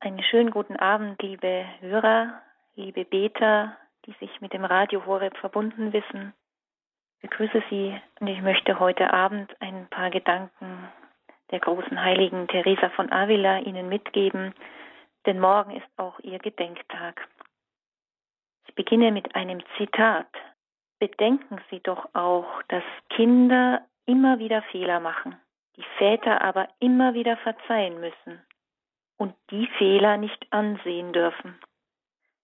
Einen schönen guten Abend, liebe Hörer, liebe Beter, die sich mit dem Radio Horeb verbunden wissen. Ich begrüße Sie und ich möchte heute Abend ein paar Gedanken der großen Heiligen Teresa von Avila Ihnen mitgeben, denn morgen ist auch Ihr Gedenktag. Ich beginne mit einem Zitat. Bedenken Sie doch auch, dass Kinder immer wieder Fehler machen, die Väter aber immer wieder verzeihen müssen und die Fehler nicht ansehen dürfen.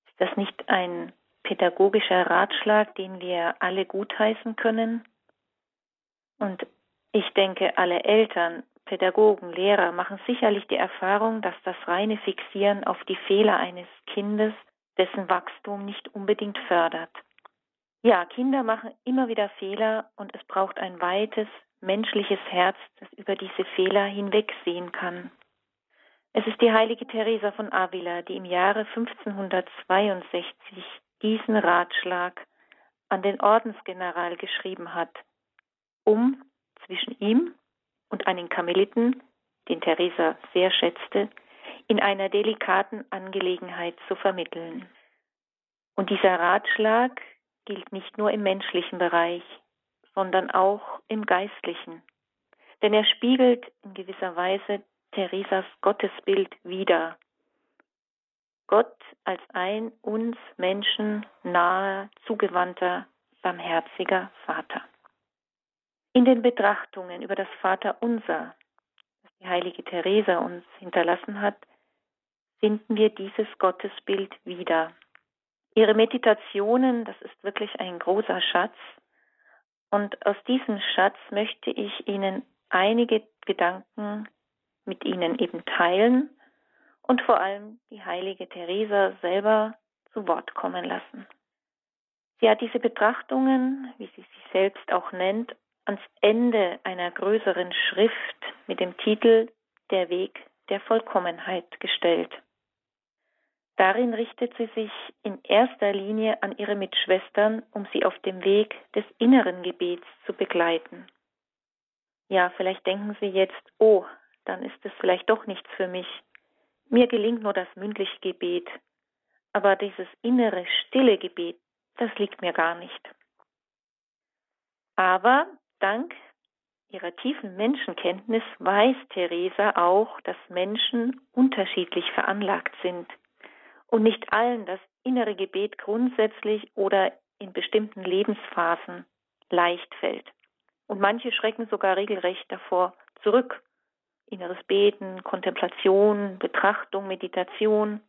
Ist das nicht ein pädagogischer Ratschlag, den wir alle gutheißen können? Und ich denke, alle Eltern, Pädagogen, Lehrer machen sicherlich die Erfahrung, dass das reine Fixieren auf die Fehler eines Kindes dessen Wachstum nicht unbedingt fördert. Ja, Kinder machen immer wieder Fehler und es braucht ein weites, menschliches Herz, das über diese Fehler hinwegsehen kann. Es ist die heilige Teresa von Avila, die im Jahre 1562 diesen Ratschlag an den Ordensgeneral geschrieben hat, um zwischen ihm und einen Karmeliten, den Teresa sehr schätzte, in einer delikaten Angelegenheit zu vermitteln. Und dieser Ratschlag gilt nicht nur im menschlichen Bereich, sondern auch im geistlichen. Denn er spiegelt in gewisser Weise Theresas Gottesbild wider. Gott als ein uns Menschen nahe, zugewandter, barmherziger Vater. In den Betrachtungen über das Vaterunser, das die heilige Theresa uns hinterlassen hat, finden wir dieses Gottesbild wieder. Ihre Meditationen, das ist wirklich ein großer Schatz. Und aus diesem Schatz möchte ich Ihnen einige Gedanken mit ihnen eben teilen und vor allem die heilige Teresa selber zu Wort kommen lassen. Sie hat diese Betrachtungen, wie sie sich selbst auch nennt, ans Ende einer größeren Schrift mit dem Titel Der Weg der Vollkommenheit gestellt. Darin richtet sie sich in erster Linie an ihre Mitschwestern, um sie auf dem Weg des inneren Gebets zu begleiten. Ja, vielleicht denken Sie jetzt, oh, dann ist es vielleicht doch nichts für mich. Mir gelingt nur das mündliche Gebet, aber dieses innere, stille Gebet, das liegt mir gar nicht. Aber dank ihrer tiefen Menschenkenntnis weiß Theresa auch, dass Menschen unterschiedlich veranlagt sind und nicht allen das innere Gebet grundsätzlich oder in bestimmten Lebensphasen leicht fällt. Und manche schrecken sogar regelrecht davor zurück inneres Beten, Kontemplation, Betrachtung, Meditation.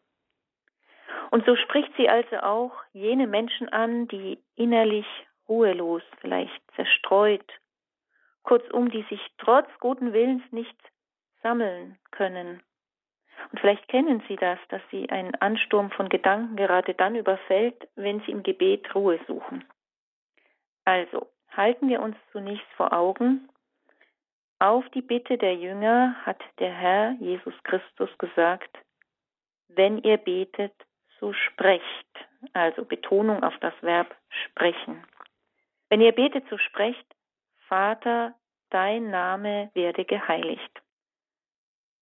Und so spricht sie also auch jene Menschen an, die innerlich ruhelos, vielleicht zerstreut, kurzum, die sich trotz guten Willens nicht sammeln können. Und vielleicht kennen Sie das, dass Sie einen Ansturm von Gedanken gerade dann überfällt, wenn Sie im Gebet Ruhe suchen. Also, halten wir uns zunächst vor Augen, auf die Bitte der Jünger hat der Herr Jesus Christus gesagt, wenn ihr betet, so sprecht. Also Betonung auf das Verb sprechen. Wenn ihr betet, so sprecht, Vater, dein Name werde geheiligt.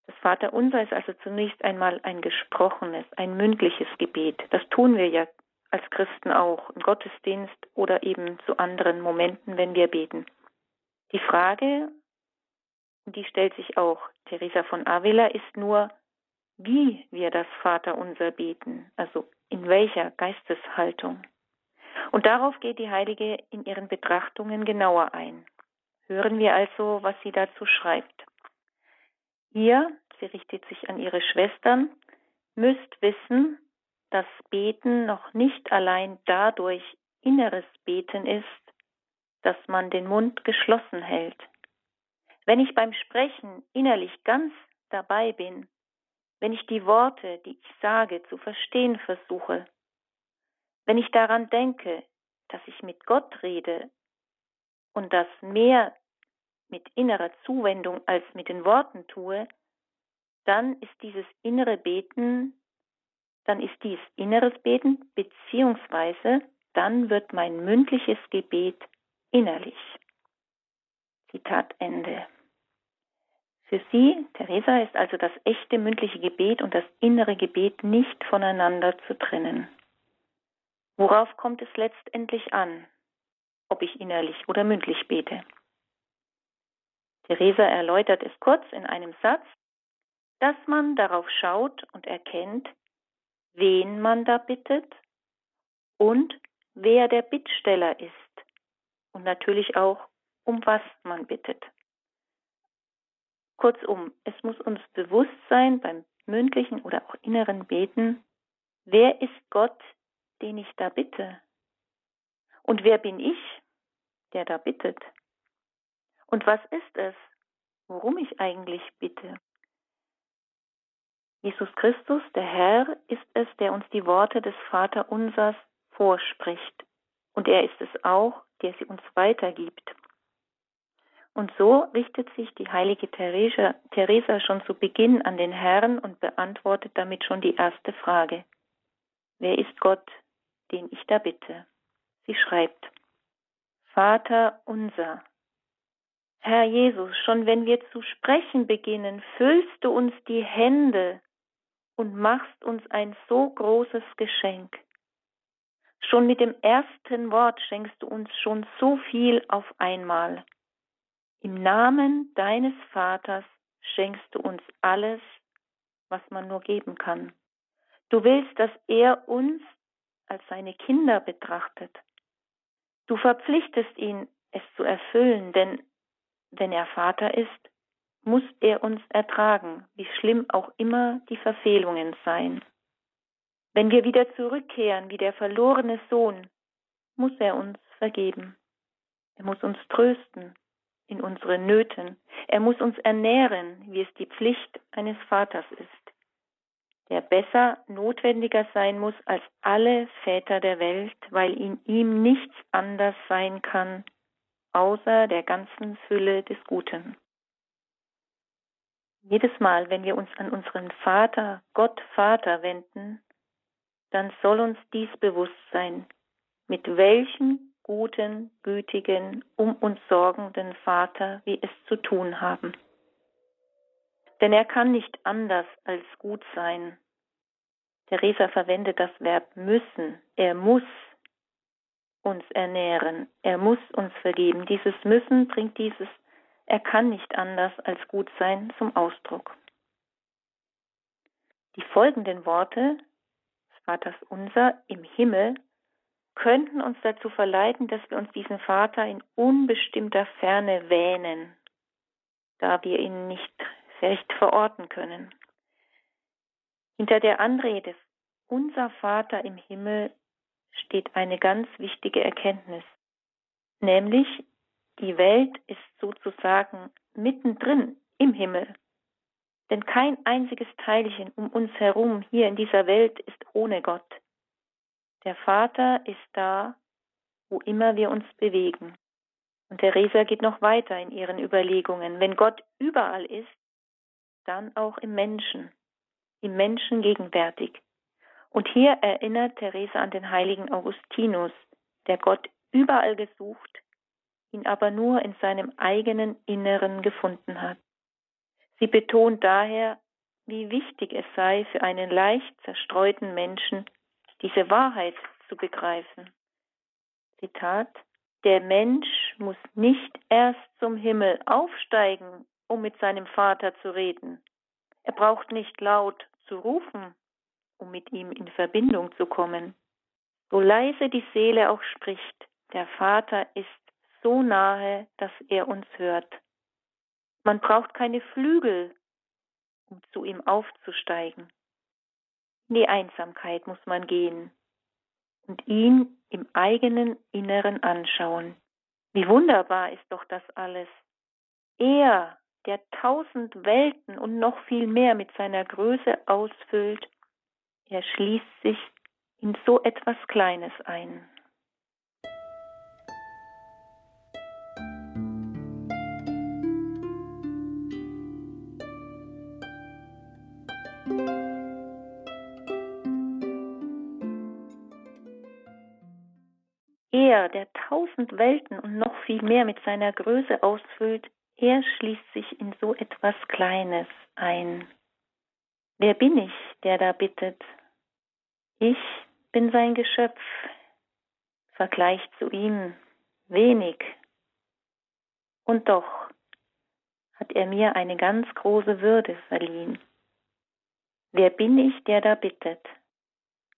Das Vaterunser ist also zunächst einmal ein gesprochenes, ein mündliches Gebet. Das tun wir ja als Christen auch im Gottesdienst oder eben zu anderen Momenten, wenn wir beten. Die Frage die stellt sich auch Teresa von Avila, ist nur, wie wir das Vaterunser beten, also in welcher Geisteshaltung. Und darauf geht die Heilige in ihren Betrachtungen genauer ein. Hören wir also, was sie dazu schreibt. Ihr, sie richtet sich an ihre Schwestern, müsst wissen, dass Beten noch nicht allein dadurch inneres Beten ist, dass man den Mund geschlossen hält. Wenn ich beim Sprechen innerlich ganz dabei bin, wenn ich die Worte, die ich sage, zu verstehen versuche, wenn ich daran denke, dass ich mit Gott rede und das mehr mit innerer Zuwendung als mit den Worten tue, dann ist dieses innere Beten, dann ist dies inneres Beten, beziehungsweise dann wird mein mündliches Gebet innerlich. Zitat Ende. Für sie, Theresa, ist also das echte mündliche Gebet und das innere Gebet nicht voneinander zu trennen. Worauf kommt es letztendlich an, ob ich innerlich oder mündlich bete? Theresa erläutert es kurz in einem Satz, dass man darauf schaut und erkennt, wen man da bittet und wer der Bittsteller ist und natürlich auch, um was man bittet. Kurzum, es muss uns bewusst sein beim mündlichen oder auch inneren Beten, wer ist Gott, den ich da bitte? Und wer bin ich, der da bittet? Und was ist es, worum ich eigentlich bitte? Jesus Christus, der Herr, ist es, der uns die Worte des Vaterunsers vorspricht. Und er ist es auch, der sie uns weitergibt. Und so richtet sich die heilige Theresa, Theresa schon zu Beginn an den Herrn und beantwortet damit schon die erste Frage. Wer ist Gott, den ich da bitte? Sie schreibt, Vater unser. Herr Jesus, schon wenn wir zu sprechen beginnen, füllst du uns die Hände und machst uns ein so großes Geschenk. Schon mit dem ersten Wort schenkst du uns schon so viel auf einmal. Im Namen deines Vaters schenkst du uns alles, was man nur geben kann. Du willst, dass er uns als seine Kinder betrachtet. Du verpflichtest ihn, es zu erfüllen, denn wenn er Vater ist, muss er uns ertragen, wie schlimm auch immer die Verfehlungen seien. Wenn wir wieder zurückkehren wie der verlorene Sohn, muss er uns vergeben. Er muss uns trösten, in unseren Nöten. Er muss uns ernähren, wie es die Pflicht eines Vaters ist, der besser notwendiger sein muss als alle Väter der Welt, weil in ihm nichts anders sein kann, außer der ganzen Fülle des Guten. Jedes Mal, wenn wir uns an unseren Vater, Gott Vater wenden, dann soll uns dies bewusst sein, mit welchem guten, gütigen, um uns sorgenden Vater wir es zu tun haben. Denn er kann nicht anders als gut sein. Theresa verwendet das Verb müssen. Er muss uns ernähren. Er muss uns vergeben. Dieses müssen bringt dieses er kann nicht anders als gut sein zum Ausdruck. Die folgenden Worte des Vaters unser im Himmel könnten uns dazu verleiten, dass wir uns diesen Vater in unbestimmter Ferne wähnen, da wir ihn nicht recht verorten können. Hinter der Anrede Unser Vater im Himmel steht eine ganz wichtige Erkenntnis, nämlich die Welt ist sozusagen mittendrin im Himmel. Denn kein einziges Teilchen um uns herum hier in dieser Welt ist ohne Gott. Der Vater ist da, wo immer wir uns bewegen. Und Theresa geht noch weiter in ihren Überlegungen. Wenn Gott überall ist, dann auch im Menschen, im Menschen gegenwärtig. Und hier erinnert Theresa an den heiligen Augustinus, der Gott überall gesucht, ihn aber nur in seinem eigenen Inneren gefunden hat. Sie betont daher, wie wichtig es sei für einen leicht zerstreuten Menschen, diese Wahrheit zu begreifen. Zitat Der Mensch muss nicht erst zum Himmel aufsteigen, um mit seinem Vater zu reden. Er braucht nicht laut zu rufen, um mit ihm in Verbindung zu kommen. So leise die Seele auch spricht, der Vater ist so nahe, dass er uns hört. Man braucht keine Flügel, um zu ihm aufzusteigen. In die Einsamkeit muss man gehen und ihn im eigenen Inneren anschauen. Wie wunderbar ist doch das alles. Er, der tausend Welten und noch viel mehr mit seiner Größe ausfüllt, er schließt sich in so etwas Kleines ein. Er, tausend Welten und noch viel mehr mit seiner Größe ausfüllt, er schließt sich in so etwas Kleines ein. Wer bin ich, der da bittet? Ich bin sein Geschöpf, Vergleich zu ihm wenig. Und doch hat er mir eine ganz große Würde verliehen. Wer bin ich, der da bittet?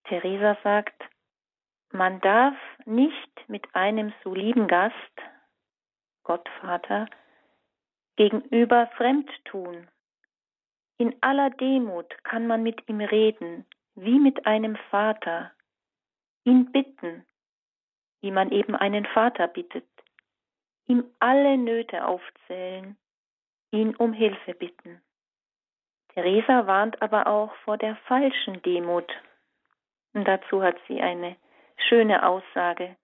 Theresa sagt, man darf nicht mit einem so lieben Gast, Gottvater, gegenüber fremd tun. In aller Demut kann man mit ihm reden, wie mit einem Vater, ihn bitten, wie man eben einen Vater bittet, ihm alle Nöte aufzählen, ihn um Hilfe bitten. Theresa warnt aber auch vor der falschen Demut. Und dazu hat sie eine schöne Aussage.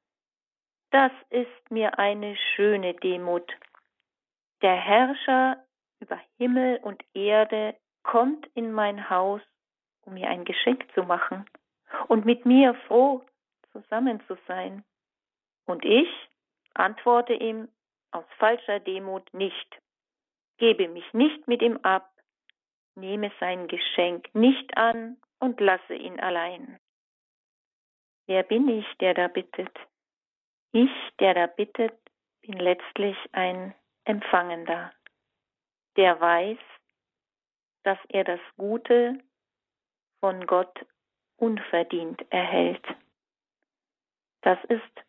Das ist mir eine schöne Demut. Der Herrscher über Himmel und Erde kommt in mein Haus, um mir ein Geschenk zu machen und mit mir froh zusammen zu sein. Und ich antworte ihm aus falscher Demut nicht, gebe mich nicht mit ihm ab, nehme sein Geschenk nicht an und lasse ihn allein. Wer bin ich, der da bittet? Ich, der da bittet, bin letztlich ein Empfangender, der weiß, dass er das Gute von Gott unverdient erhält. Das ist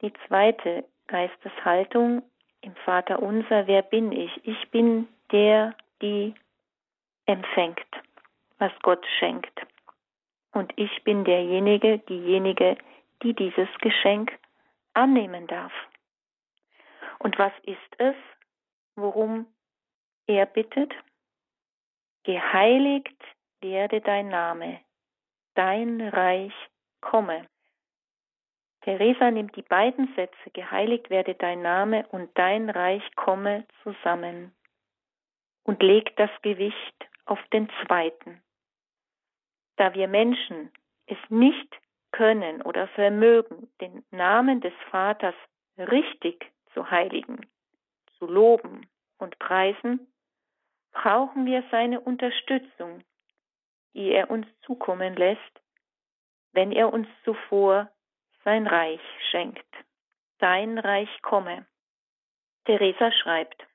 die zweite Geisteshaltung im Vater unser, wer bin ich? Ich bin der, die empfängt, was Gott schenkt. Und ich bin derjenige, diejenige, die dieses Geschenk annehmen darf. Und was ist es, worum er bittet? Geheiligt werde dein Name, dein Reich komme. Theresa nimmt die beiden Sätze Geheiligt werde dein Name und dein Reich komme zusammen und legt das Gewicht auf den zweiten. Da wir Menschen es nicht können oder vermögen, den Namen des Vaters richtig zu heiligen, zu loben und preisen, brauchen wir seine Unterstützung, die er uns zukommen lässt, wenn er uns zuvor sein Reich schenkt. Dein Reich komme. Theresa schreibt,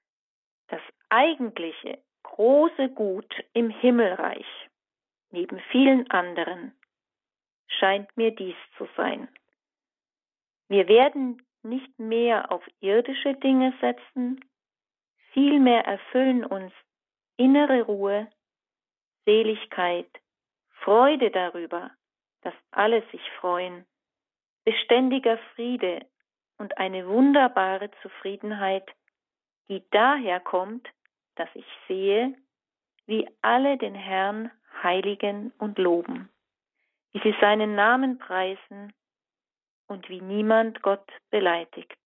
das eigentliche große Gut im Himmelreich, neben vielen anderen, scheint mir dies zu sein. Wir werden nicht mehr auf irdische Dinge setzen, vielmehr erfüllen uns innere Ruhe, Seligkeit, Freude darüber, dass alle sich freuen beständiger Friede und eine wunderbare Zufriedenheit, die daher kommt, dass ich sehe, wie alle den Herrn heiligen und loben, wie sie seinen Namen preisen und wie niemand Gott beleidigt.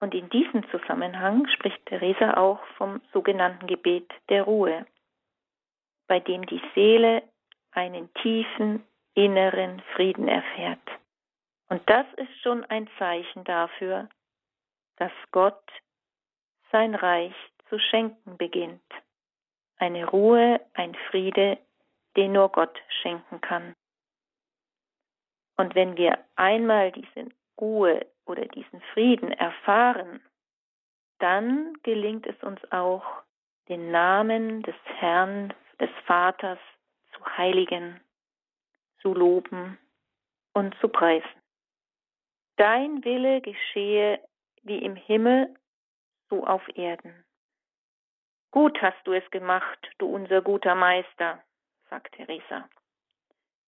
Und in diesem Zusammenhang spricht Theresa auch vom sogenannten Gebet der Ruhe, bei dem die Seele einen tiefen inneren Frieden erfährt. Und das ist schon ein Zeichen dafür, dass Gott sein Reich zu schenken beginnt. Eine Ruhe, ein Friede, den nur Gott schenken kann. Und wenn wir einmal diese Ruhe oder diesen Frieden erfahren, dann gelingt es uns auch, den Namen des Herrn, des Vaters zu heiligen, zu loben und zu preisen. Dein Wille geschehe wie im Himmel, so auf Erden. Gut hast du es gemacht, du unser guter Meister, sagt Theresa,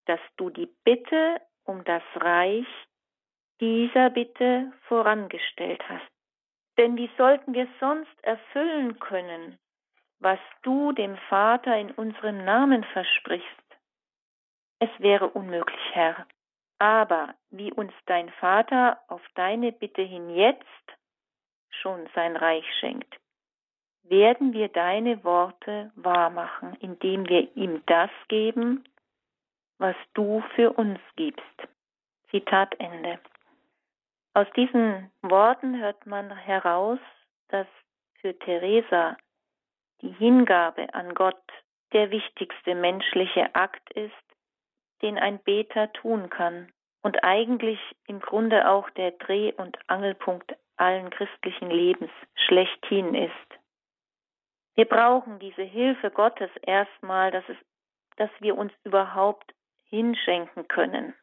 dass du die Bitte um das Reich dieser Bitte vorangestellt hast. Denn wie sollten wir sonst erfüllen können, was du dem Vater in unserem Namen versprichst? Es wäre unmöglich, Herr. Aber wie uns dein Vater auf deine Bitte hin jetzt schon sein Reich schenkt, werden wir deine Worte wahrmachen, indem wir ihm das geben, was du für uns gibst. Zitat Ende. Aus diesen Worten hört man heraus, dass für Teresa die Hingabe an Gott der wichtigste menschliche Akt ist, den ein Beter tun kann und eigentlich im Grunde auch der Dreh- und Angelpunkt allen christlichen Lebens schlechthin ist. Wir brauchen diese Hilfe Gottes erstmal, dass, es, dass wir uns überhaupt hinschenken können.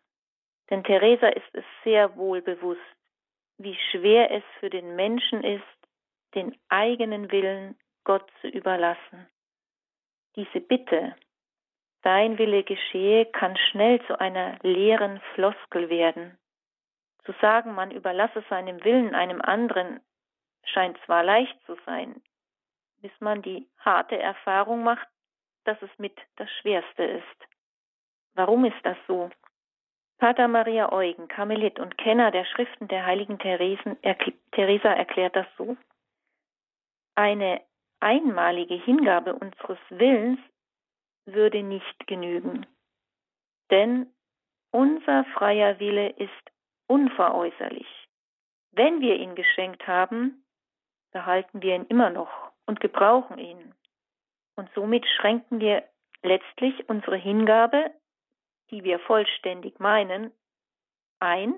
Denn Theresa ist es sehr wohl bewusst, wie schwer es für den Menschen ist, den eigenen Willen Gott zu überlassen. Diese Bitte, Dein Wille geschehe, kann schnell zu einer leeren Floskel werden. Zu sagen, man überlasse seinem Willen einem anderen, scheint zwar leicht zu sein, bis man die harte Erfahrung macht, dass es mit das Schwerste ist. Warum ist das so? Pater Maria Eugen, Karmelit und Kenner der Schriften der heiligen Theresen, Theresa erklärt das so. Eine einmalige Hingabe unseres Willens würde nicht genügen. Denn unser freier Wille ist unveräußerlich. Wenn wir ihn geschenkt haben, behalten wir ihn immer noch und gebrauchen ihn. Und somit schränken wir letztlich unsere Hingabe, die wir vollständig meinen, ein,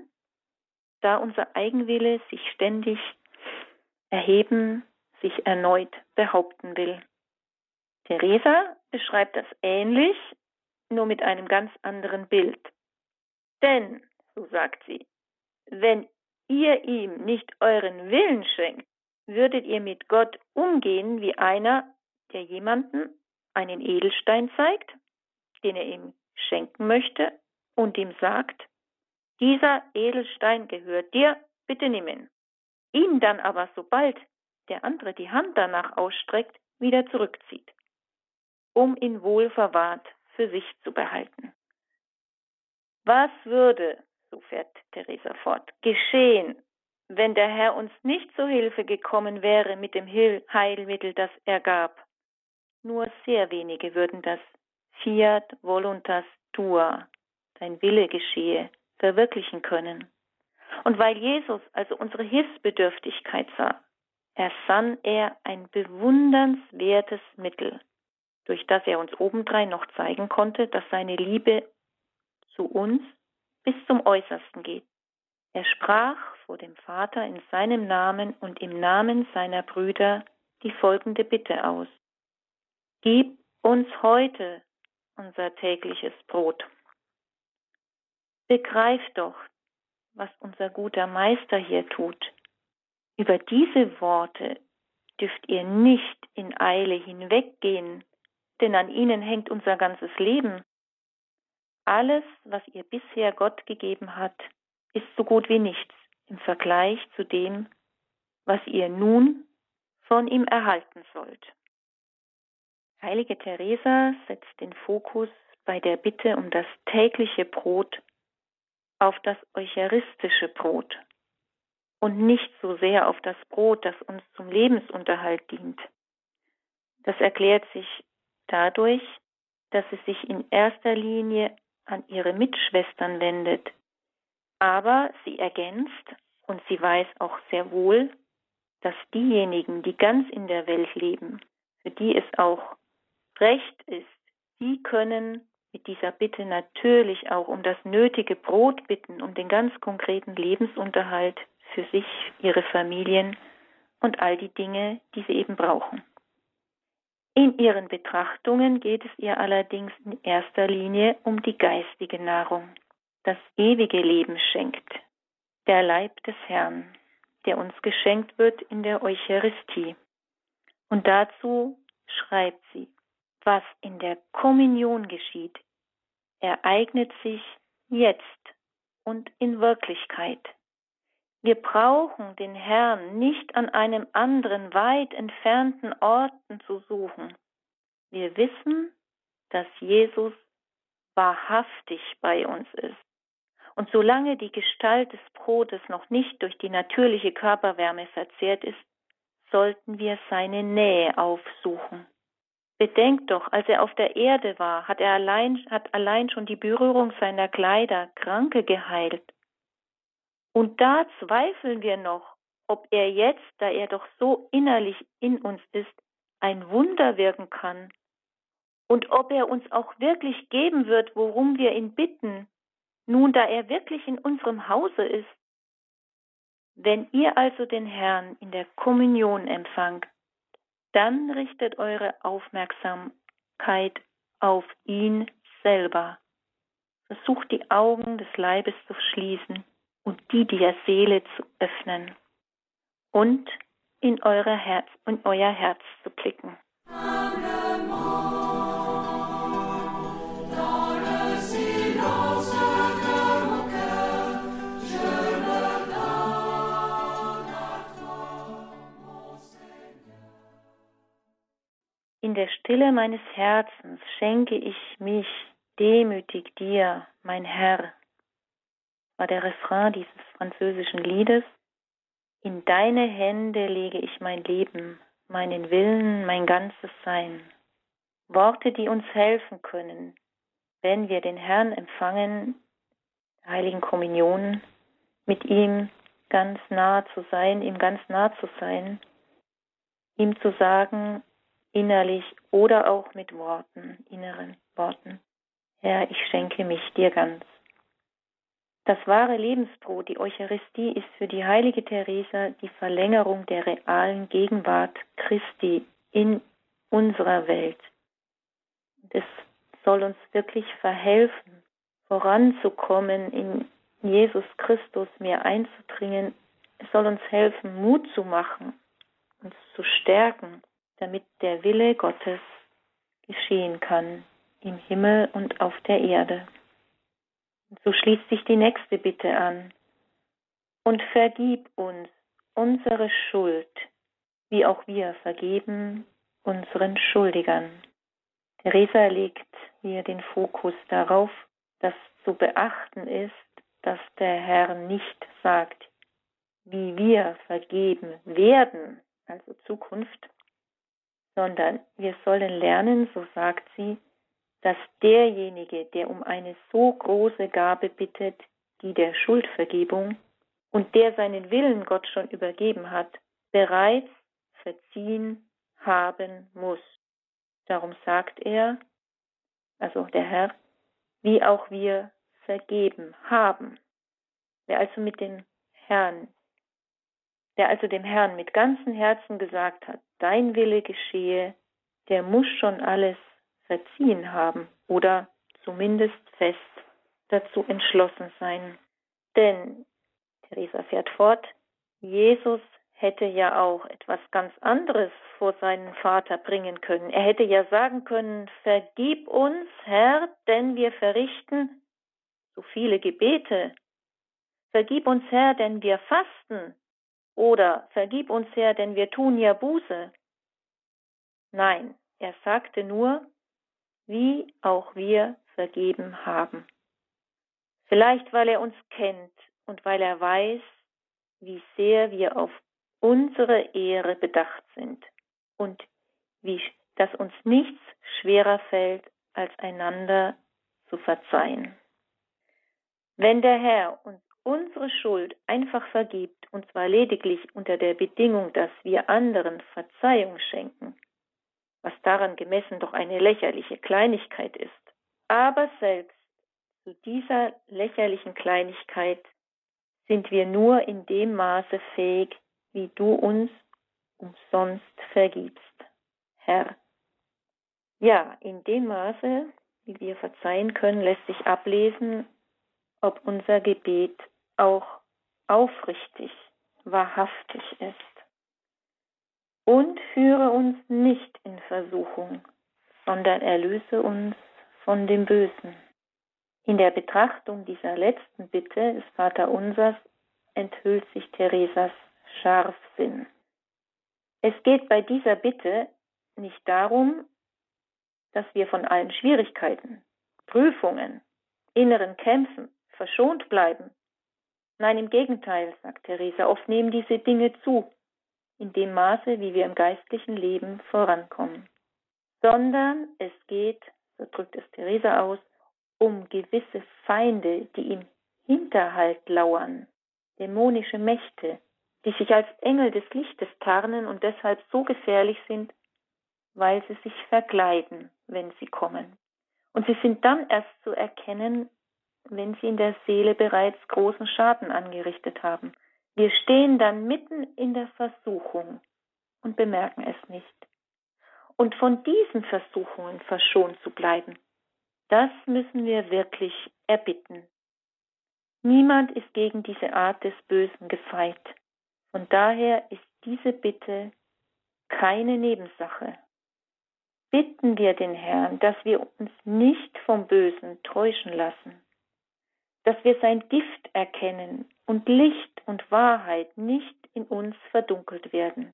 da unser Eigenwille sich ständig erheben, sich erneut behaupten will. Theresa beschreibt das ähnlich, nur mit einem ganz anderen Bild. Denn, so sagt sie, wenn ihr ihm nicht euren Willen schenkt, würdet ihr mit Gott umgehen wie einer, der jemanden einen Edelstein zeigt, den er ihm schenken möchte, und ihm sagt, dieser Edelstein gehört dir, bitte nimm ihn. Ihn dann aber, sobald der andere die Hand danach ausstreckt, wieder zurückzieht um ihn wohl verwahrt für sich zu behalten. Was würde, so fährt Theresa fort, geschehen, wenn der Herr uns nicht zu Hilfe gekommen wäre mit dem Heilmittel, das er gab? Nur sehr wenige würden das Fiat voluntas tua, dein Wille geschehe, verwirklichen können. Und weil Jesus also unsere Hilfsbedürftigkeit sah, ersann er ein bewundernswertes Mittel, durch das er uns obendrein noch zeigen konnte, dass seine Liebe zu uns bis zum Äußersten geht. Er sprach vor dem Vater in seinem Namen und im Namen seiner Brüder die folgende Bitte aus. Gib uns heute unser tägliches Brot. Begreift doch, was unser guter Meister hier tut. Über diese Worte dürft ihr nicht in Eile hinweggehen, denn an ihnen hängt unser ganzes Leben. Alles, was ihr bisher Gott gegeben hat, ist so gut wie nichts im Vergleich zu dem, was ihr nun von ihm erhalten sollt. Heilige Teresa setzt den Fokus bei der Bitte um das tägliche Brot auf das eucharistische Brot und nicht so sehr auf das Brot, das uns zum Lebensunterhalt dient. Das erklärt sich dadurch, dass sie sich in erster Linie an ihre Mitschwestern wendet. Aber sie ergänzt und sie weiß auch sehr wohl, dass diejenigen, die ganz in der Welt leben, für die es auch recht ist, die können mit dieser Bitte natürlich auch um das nötige Brot bitten, um den ganz konkreten Lebensunterhalt für sich, ihre Familien und all die Dinge, die sie eben brauchen. In ihren Betrachtungen geht es ihr allerdings in erster Linie um die geistige Nahrung, das ewige Leben schenkt, der Leib des Herrn, der uns geschenkt wird in der Eucharistie. Und dazu schreibt sie, was in der Kommunion geschieht, ereignet sich jetzt und in Wirklichkeit. Wir brauchen den Herrn nicht an einem anderen weit entfernten Orten zu suchen. Wir wissen, dass Jesus wahrhaftig bei uns ist. Und solange die Gestalt des Brotes noch nicht durch die natürliche Körperwärme verzehrt ist, sollten wir seine Nähe aufsuchen. Bedenkt doch, als er auf der Erde war, hat er allein, hat allein schon die Berührung seiner Kleider Kranke geheilt und da zweifeln wir noch, ob er jetzt, da er doch so innerlich in uns ist, ein Wunder wirken kann und ob er uns auch wirklich geben wird, worum wir ihn bitten, nun da er wirklich in unserem Hause ist. Wenn ihr also den Herrn in der Kommunion empfangt, dann richtet eure Aufmerksamkeit auf ihn selber. Versucht die Augen des Leibes zu schließen und die der Seele zu öffnen und in, eure Herz, in euer Herz zu blicken. In der Stille meines Herzens schenke ich mich demütig dir, mein Herr, war der Refrain dieses französischen Liedes. In deine Hände lege ich mein Leben, meinen Willen, mein ganzes Sein. Worte, die uns helfen können, wenn wir den Herrn empfangen, der heiligen Kommunion, mit ihm ganz nah zu sein, ihm ganz nah zu sein, ihm zu sagen, innerlich oder auch mit Worten, inneren Worten. Herr, ich schenke mich dir ganz. Das wahre Lebensbrot, die Eucharistie, ist für die heilige Teresa die Verlängerung der realen Gegenwart Christi in unserer Welt. Es soll uns wirklich verhelfen, voranzukommen, in Jesus Christus mehr einzudringen. Es soll uns helfen, Mut zu machen, uns zu stärken damit der Wille Gottes geschehen kann im Himmel und auf der Erde. Und so schließt sich die nächste Bitte an. Und vergib uns unsere Schuld, wie auch wir vergeben unseren Schuldigern. Theresa legt hier den Fokus darauf, dass zu beachten ist, dass der Herr nicht sagt, wie wir vergeben werden, also Zukunft, sondern wir sollen lernen, so sagt sie, dass derjenige, der um eine so große Gabe bittet, die der Schuldvergebung, und der seinen Willen Gott schon übergeben hat, bereits verziehen haben muss. Darum sagt er, also der Herr, wie auch wir vergeben haben. Wer also mit dem Herrn der also dem Herrn mit ganzem Herzen gesagt hat, dein Wille geschehe, der muss schon alles verziehen haben oder zumindest fest dazu entschlossen sein. Denn, Theresa fährt fort, Jesus hätte ja auch etwas ganz anderes vor seinen Vater bringen können. Er hätte ja sagen können, vergib uns, Herr, denn wir verrichten so viele Gebete. Vergib uns, Herr, denn wir fasten. Oder vergib uns, Herr, denn wir tun ja Buße. Nein, er sagte nur, wie auch wir vergeben haben. Vielleicht weil er uns kennt und weil er weiß, wie sehr wir auf unsere Ehre bedacht sind und wie dass uns nichts schwerer fällt, als einander zu verzeihen. Wenn der Herr uns unsere Schuld einfach vergibt, und zwar lediglich unter der Bedingung, dass wir anderen Verzeihung schenken, was daran gemessen doch eine lächerliche Kleinigkeit ist. Aber selbst zu dieser lächerlichen Kleinigkeit sind wir nur in dem Maße fähig, wie du uns umsonst vergibst, Herr. Ja, in dem Maße, wie wir verzeihen können, lässt sich ablesen, ob unser Gebet auch aufrichtig, wahrhaftig ist. Und führe uns nicht in Versuchung, sondern erlöse uns von dem Bösen. In der Betrachtung dieser letzten Bitte des Vaterunsers enthüllt sich Theresas Scharfsinn. Es geht bei dieser Bitte nicht darum, dass wir von allen Schwierigkeiten, Prüfungen, inneren Kämpfen verschont bleiben, Nein, im Gegenteil, sagt Theresa, oft nehmen diese Dinge zu, in dem Maße, wie wir im geistlichen Leben vorankommen. Sondern es geht, so drückt es Theresa aus, um gewisse Feinde, die im Hinterhalt lauern, dämonische Mächte, die sich als Engel des Lichtes tarnen und deshalb so gefährlich sind, weil sie sich verkleiden, wenn sie kommen. Und sie sind dann erst zu erkennen, wenn sie in der Seele bereits großen Schaden angerichtet haben. Wir stehen dann mitten in der Versuchung und bemerken es nicht. Und von diesen Versuchungen verschont zu bleiben, das müssen wir wirklich erbitten. Niemand ist gegen diese Art des Bösen gefeit. Von daher ist diese Bitte keine Nebensache. Bitten wir den Herrn, dass wir uns nicht vom Bösen täuschen lassen, dass wir sein Gift erkennen und Licht und Wahrheit nicht in uns verdunkelt werden.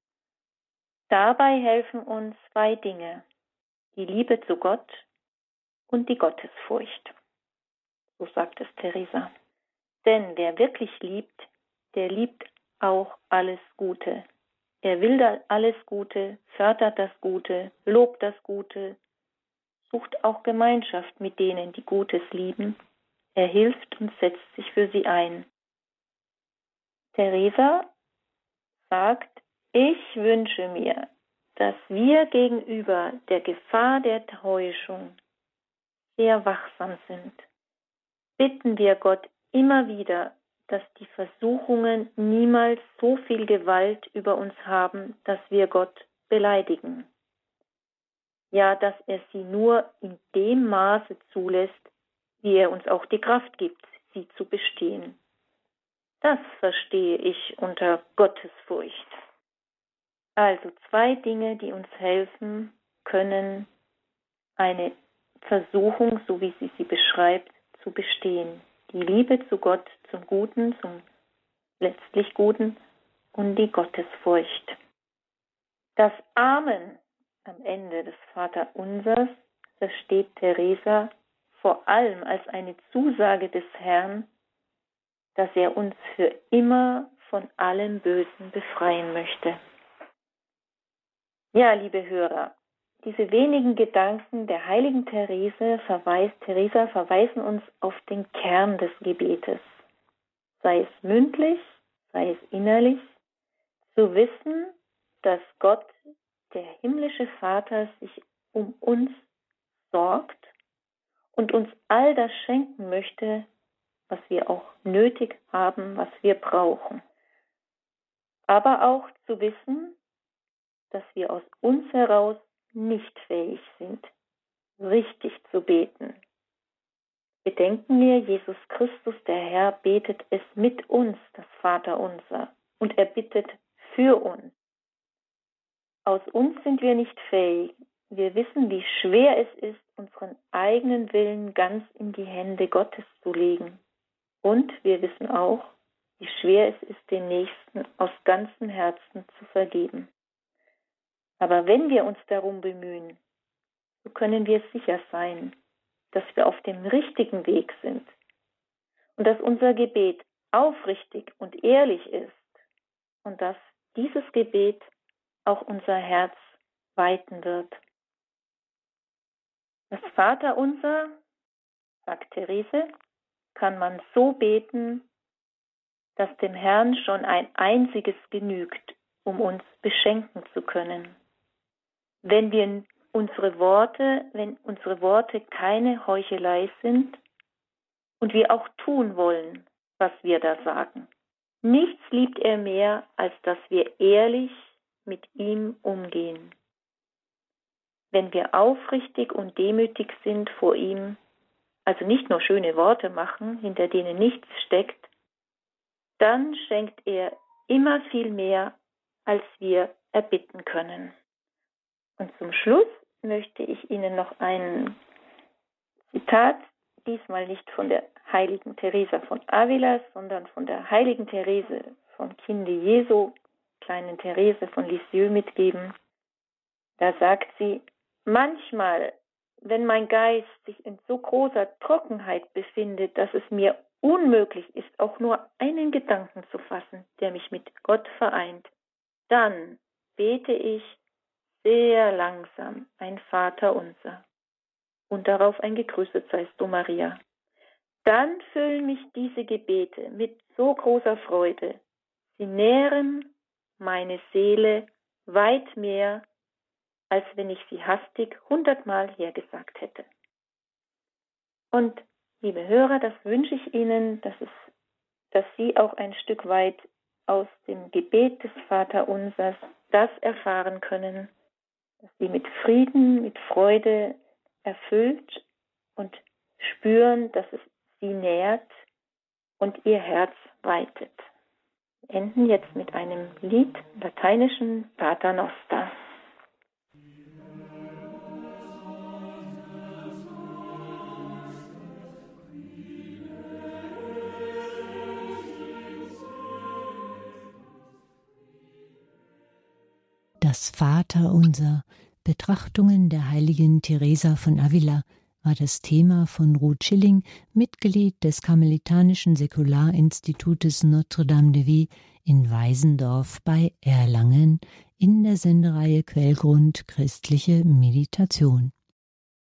Dabei helfen uns zwei Dinge, die Liebe zu Gott und die Gottesfurcht. So sagt es Theresa. Denn wer wirklich liebt, der liebt auch alles Gute. Er will alles Gute, fördert das Gute, lobt das Gute, sucht auch Gemeinschaft mit denen, die Gutes lieben. Er hilft und setzt sich für sie ein. Theresa sagt, ich wünsche mir, dass wir gegenüber der Gefahr der Täuschung sehr wachsam sind. Bitten wir Gott immer wieder, dass die Versuchungen niemals so viel Gewalt über uns haben, dass wir Gott beleidigen. Ja, dass er sie nur in dem Maße zulässt, wie er uns auch die Kraft gibt, sie zu bestehen. Das verstehe ich unter Gottesfurcht. Also zwei Dinge, die uns helfen können, eine Versuchung, so wie sie sie beschreibt, zu bestehen die Liebe zu Gott, zum Guten, zum letztlich Guten und die Gottesfurcht. Das Amen am Ende des Vaterunsers versteht Theresa vor allem als eine Zusage des Herrn, dass er uns für immer von allem Bösen befreien möchte. Ja, liebe Hörer, diese wenigen Gedanken der heiligen Therese verweist, Theresa verweisen uns auf den Kern des Gebetes, sei es mündlich, sei es innerlich, zu wissen, dass Gott, der himmlische Vater, sich um uns sorgt und uns all das schenken möchte, was wir auch nötig haben, was wir brauchen. Aber auch zu wissen, dass wir aus uns heraus nicht fähig sind, richtig zu beten. Bedenken wir, Jesus Christus, der Herr, betet es mit uns, das Vaterunser, und er bittet für uns. Aus uns sind wir nicht fähig. Wir wissen, wie schwer es ist, unseren eigenen Willen ganz in die Hände Gottes zu legen. Und wir wissen auch, wie schwer es ist, den Nächsten aus ganzem Herzen zu vergeben. Aber wenn wir uns darum bemühen, so können wir sicher sein, dass wir auf dem richtigen Weg sind und dass unser Gebet aufrichtig und ehrlich ist und dass dieses Gebet auch unser Herz weiten wird. Das Vaterunser, sagt Therese, kann man so beten, dass dem Herrn schon ein einziges genügt, um uns beschenken zu können wenn wir unsere Worte, wenn unsere Worte keine Heuchelei sind und wir auch tun wollen, was wir da sagen. Nichts liebt er mehr, als dass wir ehrlich mit ihm umgehen. Wenn wir aufrichtig und demütig sind vor ihm, also nicht nur schöne Worte machen, hinter denen nichts steckt, dann schenkt er immer viel mehr, als wir erbitten können. Und zum Schluss möchte ich Ihnen noch ein Zitat, diesmal nicht von der heiligen Teresa von Avila, sondern von der heiligen Therese von Kinde Jesu, kleinen Therese von Lisieux mitgeben. Da sagt sie, manchmal, wenn mein Geist sich in so großer Trockenheit befindet, dass es mir unmöglich ist, auch nur einen Gedanken zu fassen, der mich mit Gott vereint, dann bete ich sehr langsam ein Vater unser und darauf ein Gegrüßet seist du, Maria. Dann füllen mich diese Gebete mit so großer Freude. Sie nähren meine Seele weit mehr, als wenn ich sie hastig hundertmal hergesagt hätte. Und liebe Hörer, das wünsche ich Ihnen, dass es, dass Sie auch ein Stück weit aus dem Gebet des Vaterunsers das erfahren können, dass Sie mit Frieden, mit Freude erfüllt und spüren, dass es Sie nährt und Ihr Herz weitet. Wir enden jetzt mit einem Lied, lateinischen Pater Noster. Das Vaterunser, Betrachtungen der heiligen Teresa von Avila, war das Thema von Ruth Schilling, Mitglied des Karmelitanischen Säkularinstitutes Notre-Dame de Vie in Weisendorf bei Erlangen in der Sendereihe Quellgrund christliche Meditation.